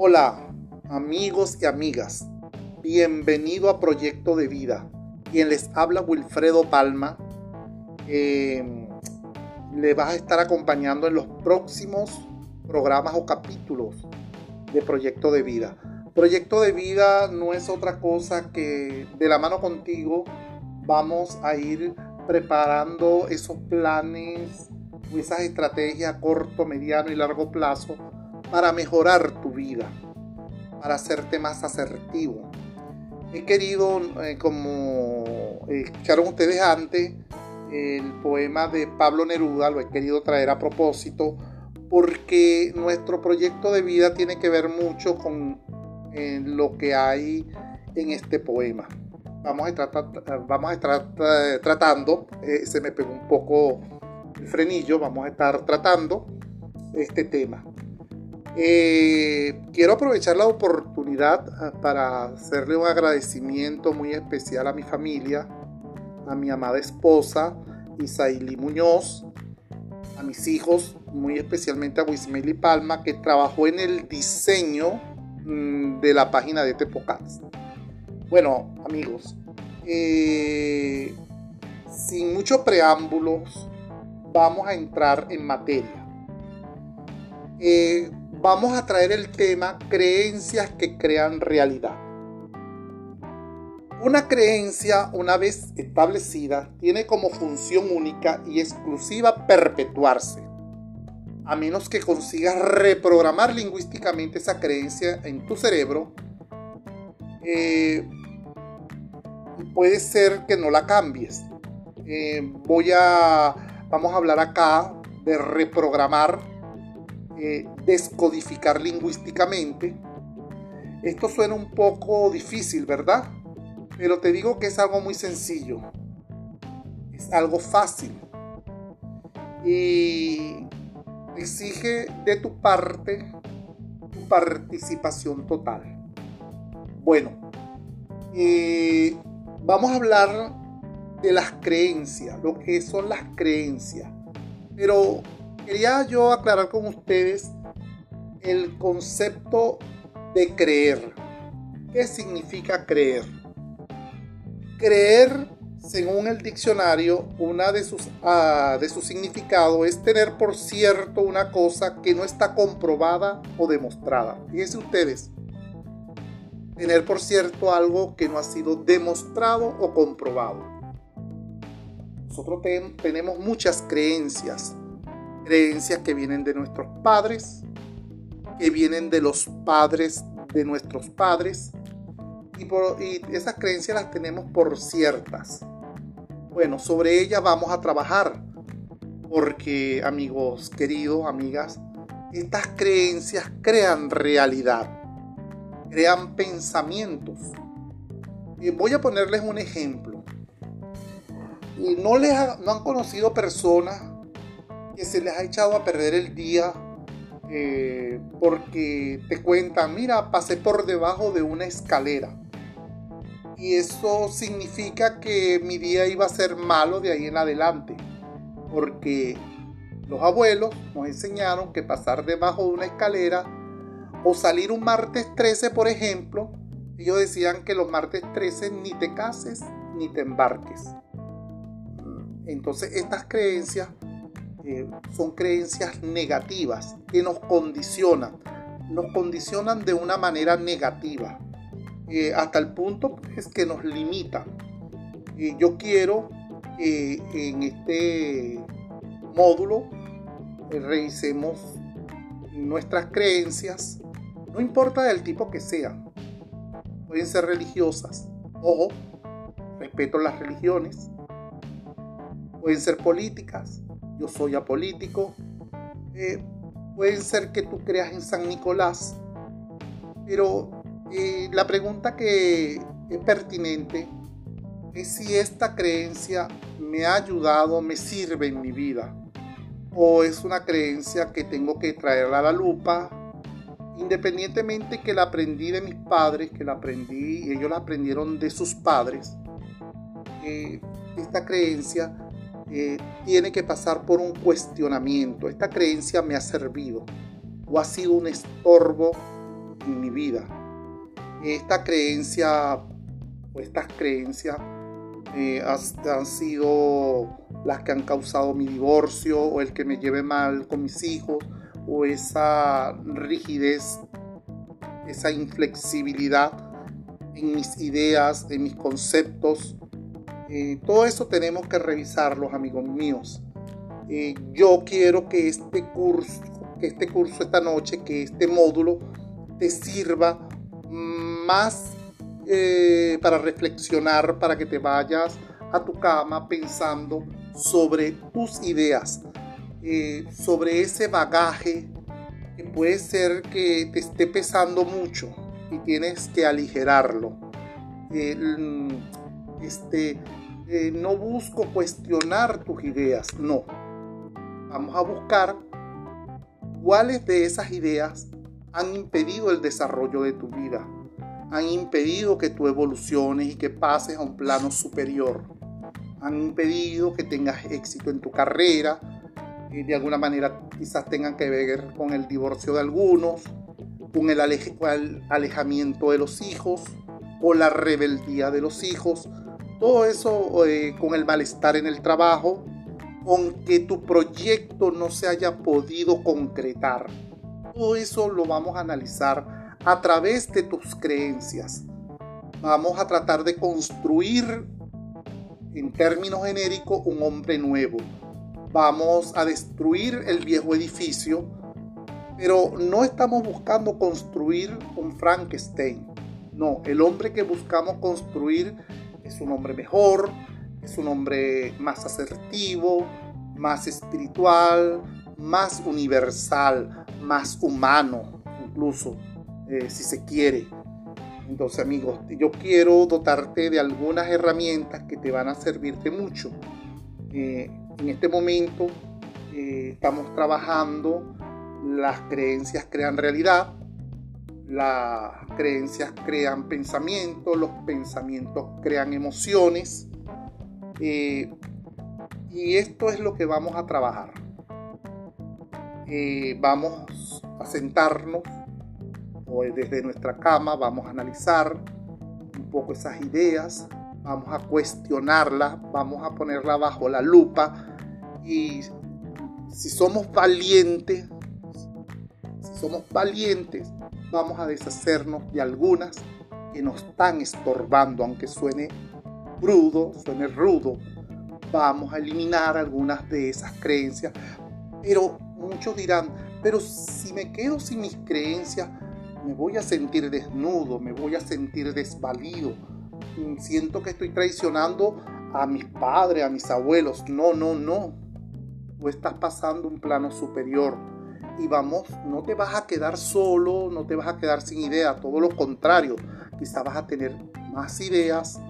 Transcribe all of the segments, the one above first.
Hola, amigos y amigas. Bienvenido a Proyecto de Vida. Quien les habla Wilfredo Palma. Eh, le vas a estar acompañando en los próximos programas o capítulos de Proyecto de Vida. Proyecto de Vida no es otra cosa que de la mano contigo vamos a ir preparando esos planes o esas estrategias corto, mediano y largo plazo para mejorar vida, para hacerte más asertivo. He querido, eh, como escucharon ustedes antes, el poema de Pablo Neruda, lo he querido traer a propósito, porque nuestro proyecto de vida tiene que ver mucho con eh, lo que hay en este poema. Vamos a estar, vamos a estar tratando, eh, se me pegó un poco el frenillo, vamos a estar tratando este tema. Eh, quiero aprovechar la oportunidad ah, para hacerle un agradecimiento muy especial a mi familia, a mi amada esposa, Isaili Muñoz, a mis hijos, muy especialmente a Wismeli Palma, que trabajó en el diseño mm, de la página de este podcast. Bueno, amigos, eh, sin muchos preámbulos, vamos a entrar en materia. Eh, vamos a traer el tema creencias que crean realidad. Una creencia, una vez establecida, tiene como función única y exclusiva perpetuarse, a menos que consigas reprogramar lingüísticamente esa creencia en tu cerebro. Eh, puede ser que no la cambies. Eh, voy a, vamos a hablar acá de reprogramar eh, descodificar lingüísticamente. Esto suena un poco difícil, ¿verdad? Pero te digo que es algo muy sencillo. Es algo fácil. Y exige de tu parte tu participación total. Bueno, eh, vamos a hablar de las creencias, lo que son las creencias. Pero quería yo aclarar con ustedes el concepto de creer. ¿Qué significa creer? Creer, según el diccionario, una de sus, uh, de su significado es tener por cierto una cosa que no está comprobada o demostrada. Fíjense ustedes, tener por cierto algo que no ha sido demostrado o comprobado. Nosotros tenemos muchas creencias creencias que vienen de nuestros padres, que vienen de los padres de nuestros padres, y, por, esas creencias las tenemos por ciertas. Bueno, sobre ellas vamos a trabajar, porque amigos queridos, amigas, estas creencias crean realidad, crean pensamientos. Y voy a ponerles un ejemplo. No, les no han conocido personas que se les ha echado a perder el día eh, porque te cuentan, mira, pasé por debajo de una escalera. Y eso significa que mi día iba a ser malo de ahí en adelante. Porque los abuelos nos enseñaron que pasar debajo de una escalera o salir un martes 13, por ejemplo, ellos decían que los martes 13 ni te cases ni te embarques. Entonces estas creencias son creencias negativas que nos condicionan, nos condicionan de una manera negativa, eh, hasta el punto pues, que nos limitan. yo quiero que en este módulo eh, revisemos nuestras creencias, no importa del tipo que sean, pueden ser religiosas, ojo, respeto las religiones, pueden ser políticas, yo soy apolítico. Eh, puede ser que tú creas en San Nicolás, pero eh, la pregunta que es pertinente es si esta creencia me ha ayudado, me sirve en mi vida, o es una creencia que tengo que traerla a la lupa, independientemente que la aprendí de mis padres, que la aprendí, ellos la aprendieron de sus padres. Eh, esta creencia eh, tiene que pasar por un cuestionamiento. Esta creencia me ha servido o ha sido un estorbo en mi vida. Esta creencia o estas creencias eh, han sido las que han causado mi divorcio o el que me lleve mal con mis hijos o esa rigidez, esa inflexibilidad en mis ideas, en mis conceptos. Eh, todo eso tenemos que revisarlos, amigos míos. Eh, yo quiero que este curso, que este curso esta noche, que este módulo te sirva más eh, para reflexionar, para que te vayas a tu cama pensando sobre tus ideas, sobre ese bagaje que puede ser que te esté pesando mucho y tienes que aligerarlo. Este, no busco cuestionar tus ideas, no. Vamos a buscar cuáles de esas ideas han impedido el desarrollo de tu vida, han impedido que tú evoluciones y que pases a un plano superior, han impedido que tengas éxito en tu carrera, y de alguna manera quizás tengan que ver con el divorcio de algunos, con el, alejamiento de los hijos, o la rebeldía de los hijos, todo eso eh, con el malestar en el trabajo, con que tu proyecto no se haya podido concretar. Todo eso lo vamos a analizar a través de tus creencias. Vamos a tratar de construir, en términos genéricos, un hombre nuevo. Vamos a destruir el viejo edificio, pero no estamos buscando construir un Frankenstein. No, el hombre que buscamos construir es un hombre mejor, es un hombre más asertivo, más espiritual, más universal, más humano, incluso, eh, si se quiere. Entonces, amigos, yo quiero dotarte de algunas herramientas que te van a servirte mucho. Eh, en este momento eh, estamos trabajando, las creencias crean realidad, las creencias crean pensamientos, los pensamientos crean emociones. Y esto es lo que vamos a trabajar. Eh, vamos a sentarnos o desde nuestra cama, vamos a analizar un poco esas ideas, vamos a cuestionarlas, vamos a ponerla bajo la lupa y si somos valientes, si somos valientes, vamos a deshacernos de algunas que nos están estorbando, aunque suene rudo, suene rudo, vamos a eliminar algunas de esas creencias. Pero muchos dirán, pero si me quedo sin mis creencias, me voy a sentir desnudo, me voy a sentir desvalido. Siento que estoy traicionando a mis padres, a mis abuelos. No, no, no. Tú estás pasando un plano superior. Y vamos, no te vas a quedar solo, no te vas a quedar sin idea, todo lo contrario. Quizás vas a tener más ideas,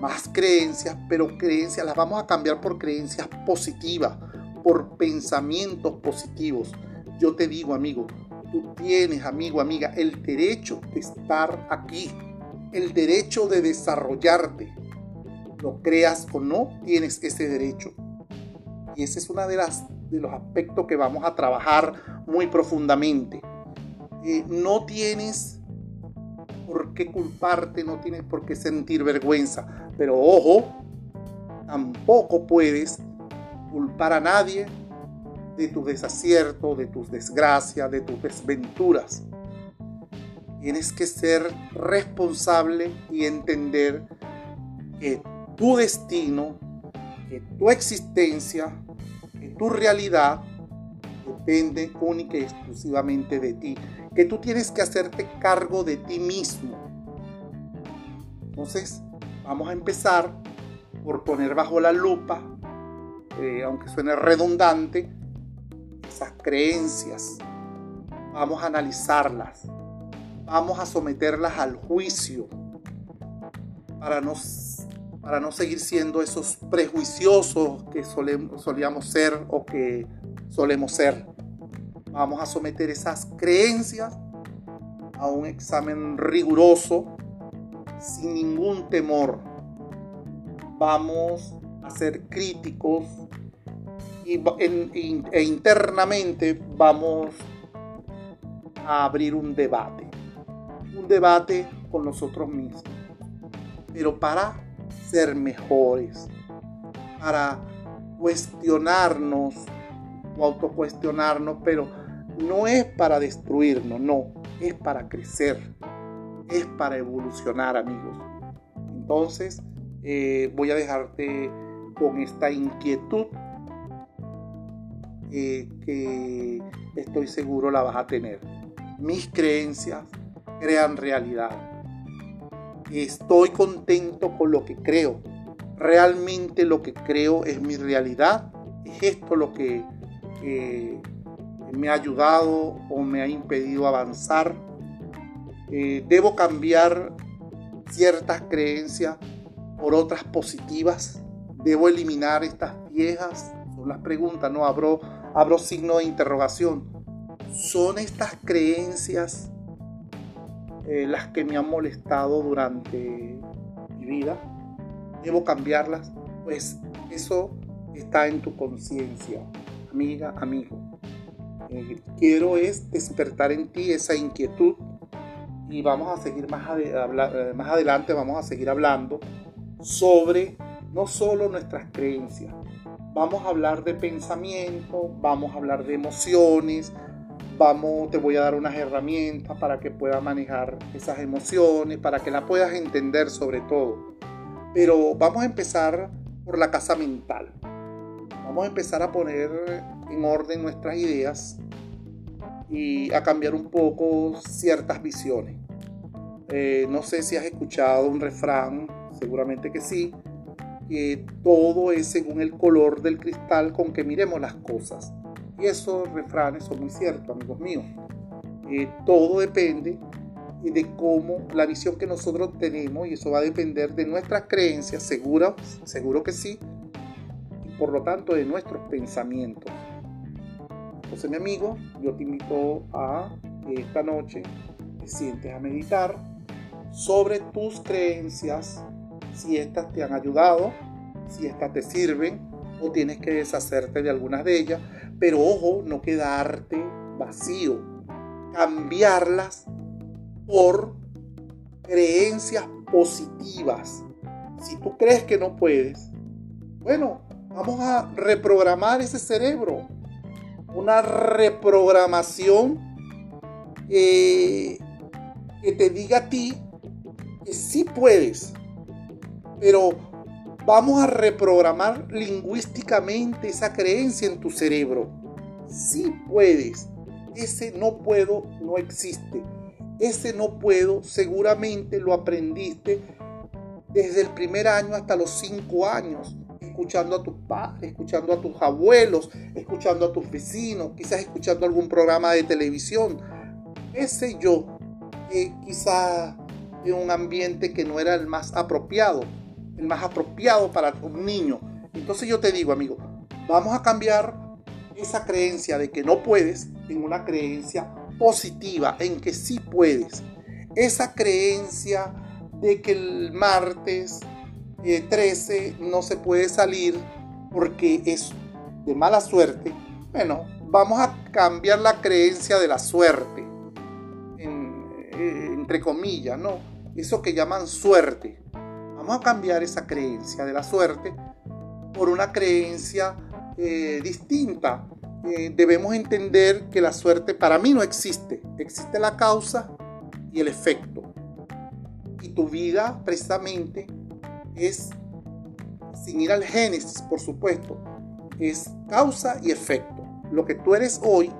más creencias, pero creencias las vamos a cambiar por creencias positivas, por pensamientos positivos. Yo te digo, amigo, tú tienes, amigo, amiga, el derecho de estar aquí, el derecho de desarrollarte. Lo creas o no, tienes ese derecho. Y ese es uno de, las, de los aspectos que vamos a trabajar muy profundamente. Eh, no tienes por qué culparte, no tienes por qué sentir vergüenza. Pero ojo, tampoco puedes culpar a nadie de tu desacierto, de tus desgracias, de tus desventuras. Tienes que ser responsable y entender que tu destino, que tu existencia, que tu realidad depende única y exclusivamente de ti que tú tienes que hacerte cargo de ti mismo. Entonces, vamos a empezar por poner bajo la lupa, eh, aunque suene redundante, esas creencias. Vamos a analizarlas. Vamos a someterlas al juicio para no, para no seguir siendo esos prejuiciosos que solemos, solíamos ser o que solemos ser. Vamos a someter esas creencias a un examen riguroso sin ningún temor. Vamos a ser críticos y, e internamente vamos a abrir un debate. Un debate con nosotros mismos. Pero para ser mejores. Para cuestionarnos o autocuestionarnos, pero no es para destruirnos, no, es para crecer, es para evolucionar, amigos. Entonces, eh, voy a dejarte con esta inquietud eh, que estoy seguro la vas a tener. Mis creencias crean realidad. Estoy contento con lo que creo. Realmente lo que creo es mi realidad. Es esto lo que me ha ayudado o me ha impedido avanzar. Eh, debo cambiar ciertas creencias por otras positivas. Debo eliminar estas viejas. Son las preguntas, no abro, abro signo de interrogación. ¿Son estas creencias eh, las que me han molestado durante mi vida? ¿Debo cambiarlas? Pues eso está en tu conciencia, amiga, amigo. Eh, quiero es despertar en ti esa inquietud y vamos a seguir más, eh, más adelante, vamos a seguir hablando sobre no solo nuestras creencias, vamos a hablar de pensamiento, vamos a hablar de emociones, vamos, te voy a dar unas herramientas para que puedas manejar esas emociones, para que la puedas entender sobre todo. Pero vamos a empezar por la casa mental. Vamos a empezar a poner en orden nuestras ideas y a cambiar un poco ciertas visiones. Eh, no sé si has escuchado un refrán, seguramente que sí, que todo es según el color del cristal con que miremos las cosas. Y esos refranes son muy ciertos, amigos míos. Eh, todo depende de cómo la visión que nosotros tenemos y eso va a depender de nuestras creencias, seguro, seguro que sí, y por lo tanto de nuestros pensamientos. Entonces, mi amigo, yo te invito a que esta noche te sientes a meditar sobre tus creencias, si estas te han ayudado, si estas te sirven o tienes que deshacerte de algunas de ellas, pero ojo, no quedarte vacío, cambiarlas por creencias positivas. Si tú crees que no puedes, bueno, vamos a reprogramar ese cerebro una reprogramación que te diga a ti que sí puedes, pero vamos a reprogramar lingüísticamente esa creencia en tu cerebro. Sí puedes. Ese no puedo no existe. Ese no puedo seguramente lo aprendiste desde el primer año hasta los cinco años escuchando a tus padres, escuchando a tus abuelos, escuchando a tus vecinos, quizás escuchando algún programa de televisión, ese yo, que quizás en un ambiente que no era el más apropiado, el más apropiado para un niño. Entonces yo te digo, amigo, vamos a cambiar esa creencia de que no puedes en una creencia positiva, en que sí puedes. Esa creencia de que el martes 13 eh, no se puede salir porque es de mala suerte, bueno, vamos a cambiar la creencia de la suerte, eh, entre comillas, ¿no? Eso que llaman suerte. Vamos a cambiar esa creencia de la suerte por una creencia eh, distinta. debemos entender que la suerte para mí no existe. Existe la causa y el efecto. Y tu vida precisamente es, sin ir al génesis, por supuesto, es causa y efecto. Lo que tú eres hoy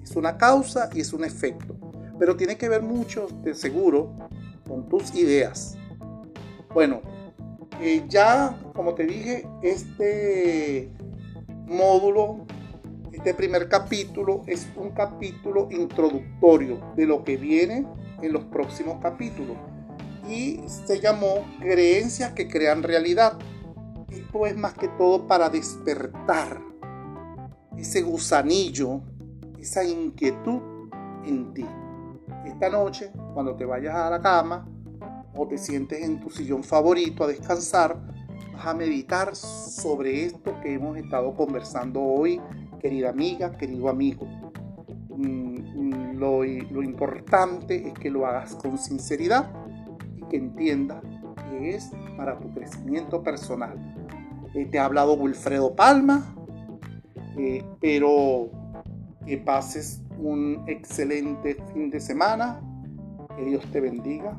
es una causa y es un efecto. Pero tiene que ver mucho, de seguro, con tus ideas. Bueno, eh, ya, como te dije, este módulo, este primer capítulo es un capítulo introductorio de lo que viene en los próximos capítulos y se llamó Creencias que crean realidad. Esto es más que todo para despertar ese gusanillo, esa inquietud en ti. Esta noche, cuando te vayas a la cama o te sientes en tu sillón favorito a descansar, vas a meditar sobre esto que hemos estado conversando hoy, querida amiga, querido amigo. Mm, mm, lo, lo importante es que lo hagas con sinceridad y que entiendas que es para tu crecimiento personal. Eh, te ha hablado Wilfredo Palma, eh, pero que pases un excelente fin de semana. Que Dios te bendiga.